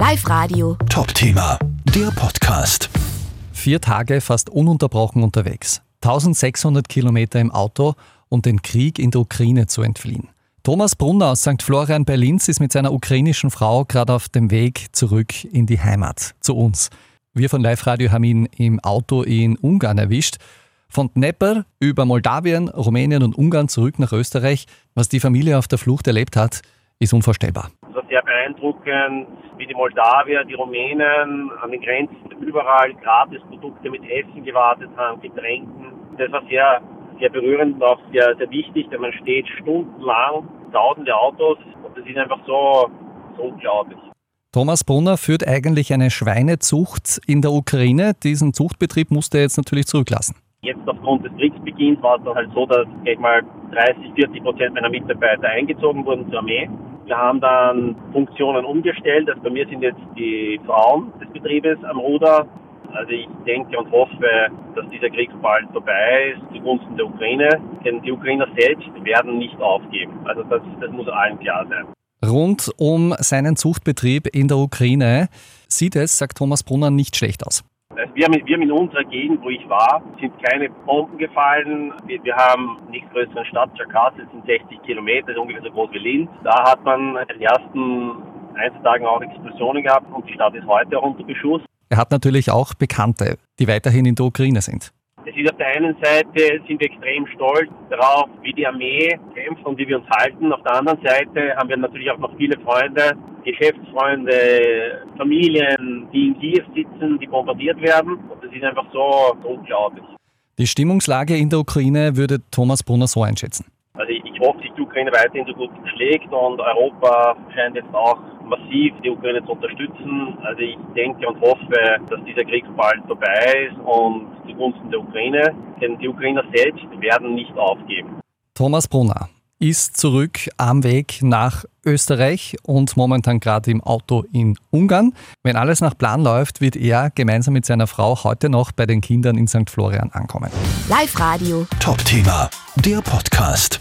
Live Radio. Top-Thema, der Podcast. Vier Tage fast ununterbrochen unterwegs. 1600 Kilometer im Auto und den Krieg in der Ukraine zu entfliehen. Thomas Brunner aus St. Florian bei Linz ist mit seiner ukrainischen Frau gerade auf dem Weg zurück in die Heimat, zu uns. Wir von Live Radio haben ihn im Auto in Ungarn erwischt. Von Dnepr über Moldawien, Rumänien und Ungarn zurück nach Österreich. Was die Familie auf der Flucht erlebt hat, ist unvorstellbar. Sehr beeindruckend, wie die Moldawier, die Rumänen an den Grenzen überall Gratisprodukte mit Essen gewartet haben, Getränken. Das war sehr, sehr berührend und auch sehr, sehr wichtig, denn man steht stundenlang, tausende Autos und das ist einfach so, so unglaublich. Thomas Brunner führt eigentlich eine Schweinezucht in der Ukraine. Diesen Zuchtbetrieb musste er jetzt natürlich zurücklassen. Jetzt aufgrund des Kriegsbeginns war es dann halt so, dass ich mal 30, 40 Prozent meiner Mitarbeiter eingezogen wurden zur Armee. Wir haben dann Funktionen umgestellt. Also bei mir sind jetzt die Frauen des Betriebes am Ruder. Also ich denke und hoffe, dass dieser Krieg bald vorbei ist zugunsten der Ukraine. Denn die Ukrainer selbst werden nicht aufgeben. Also das, das muss allen klar sein. Rund um seinen Zuchtbetrieb in der Ukraine sieht es, sagt Thomas Brunner, nicht schlecht aus. Also wir, haben, wir haben in unserer Gegend, wo ich war, sind keine Bomben gefallen. Wir, wir haben nicht größeren Stadt, Jakarta, sind 60 Kilometer, ist ungefähr so groß wie Linz. Da hat man in den ersten Einzeltagen auch Explosionen gehabt und die Stadt ist heute auch unter Beschuss. Er hat natürlich auch Bekannte, die weiterhin in der Ukraine sind. Es ist auf der einen Seite sind wir extrem stolz darauf, wie die Armee kämpft und wie wir uns halten. Auf der anderen Seite haben wir natürlich auch noch viele Freunde, Geschäftsfreunde, Familien, die in Kiew sitzen, die bombardiert werden. Und das ist einfach so unglaublich. Die Stimmungslage in der Ukraine würde Thomas Brunner so einschätzen. Also ich, ich hoffe, dass die Ukraine weiterhin so gut schlägt und Europa scheint jetzt auch massiv die Ukraine zu unterstützen. Also ich denke und hoffe, dass dieser Krieg bald vorbei ist und zugunsten der Ukraine. Denn die Ukrainer selbst werden nicht aufgeben. Thomas Brunner ist zurück am Weg nach Österreich und momentan gerade im Auto in Ungarn. Wenn alles nach Plan läuft, wird er gemeinsam mit seiner Frau heute noch bei den Kindern in St. Florian ankommen. Live Radio. Top-Thema, der Podcast.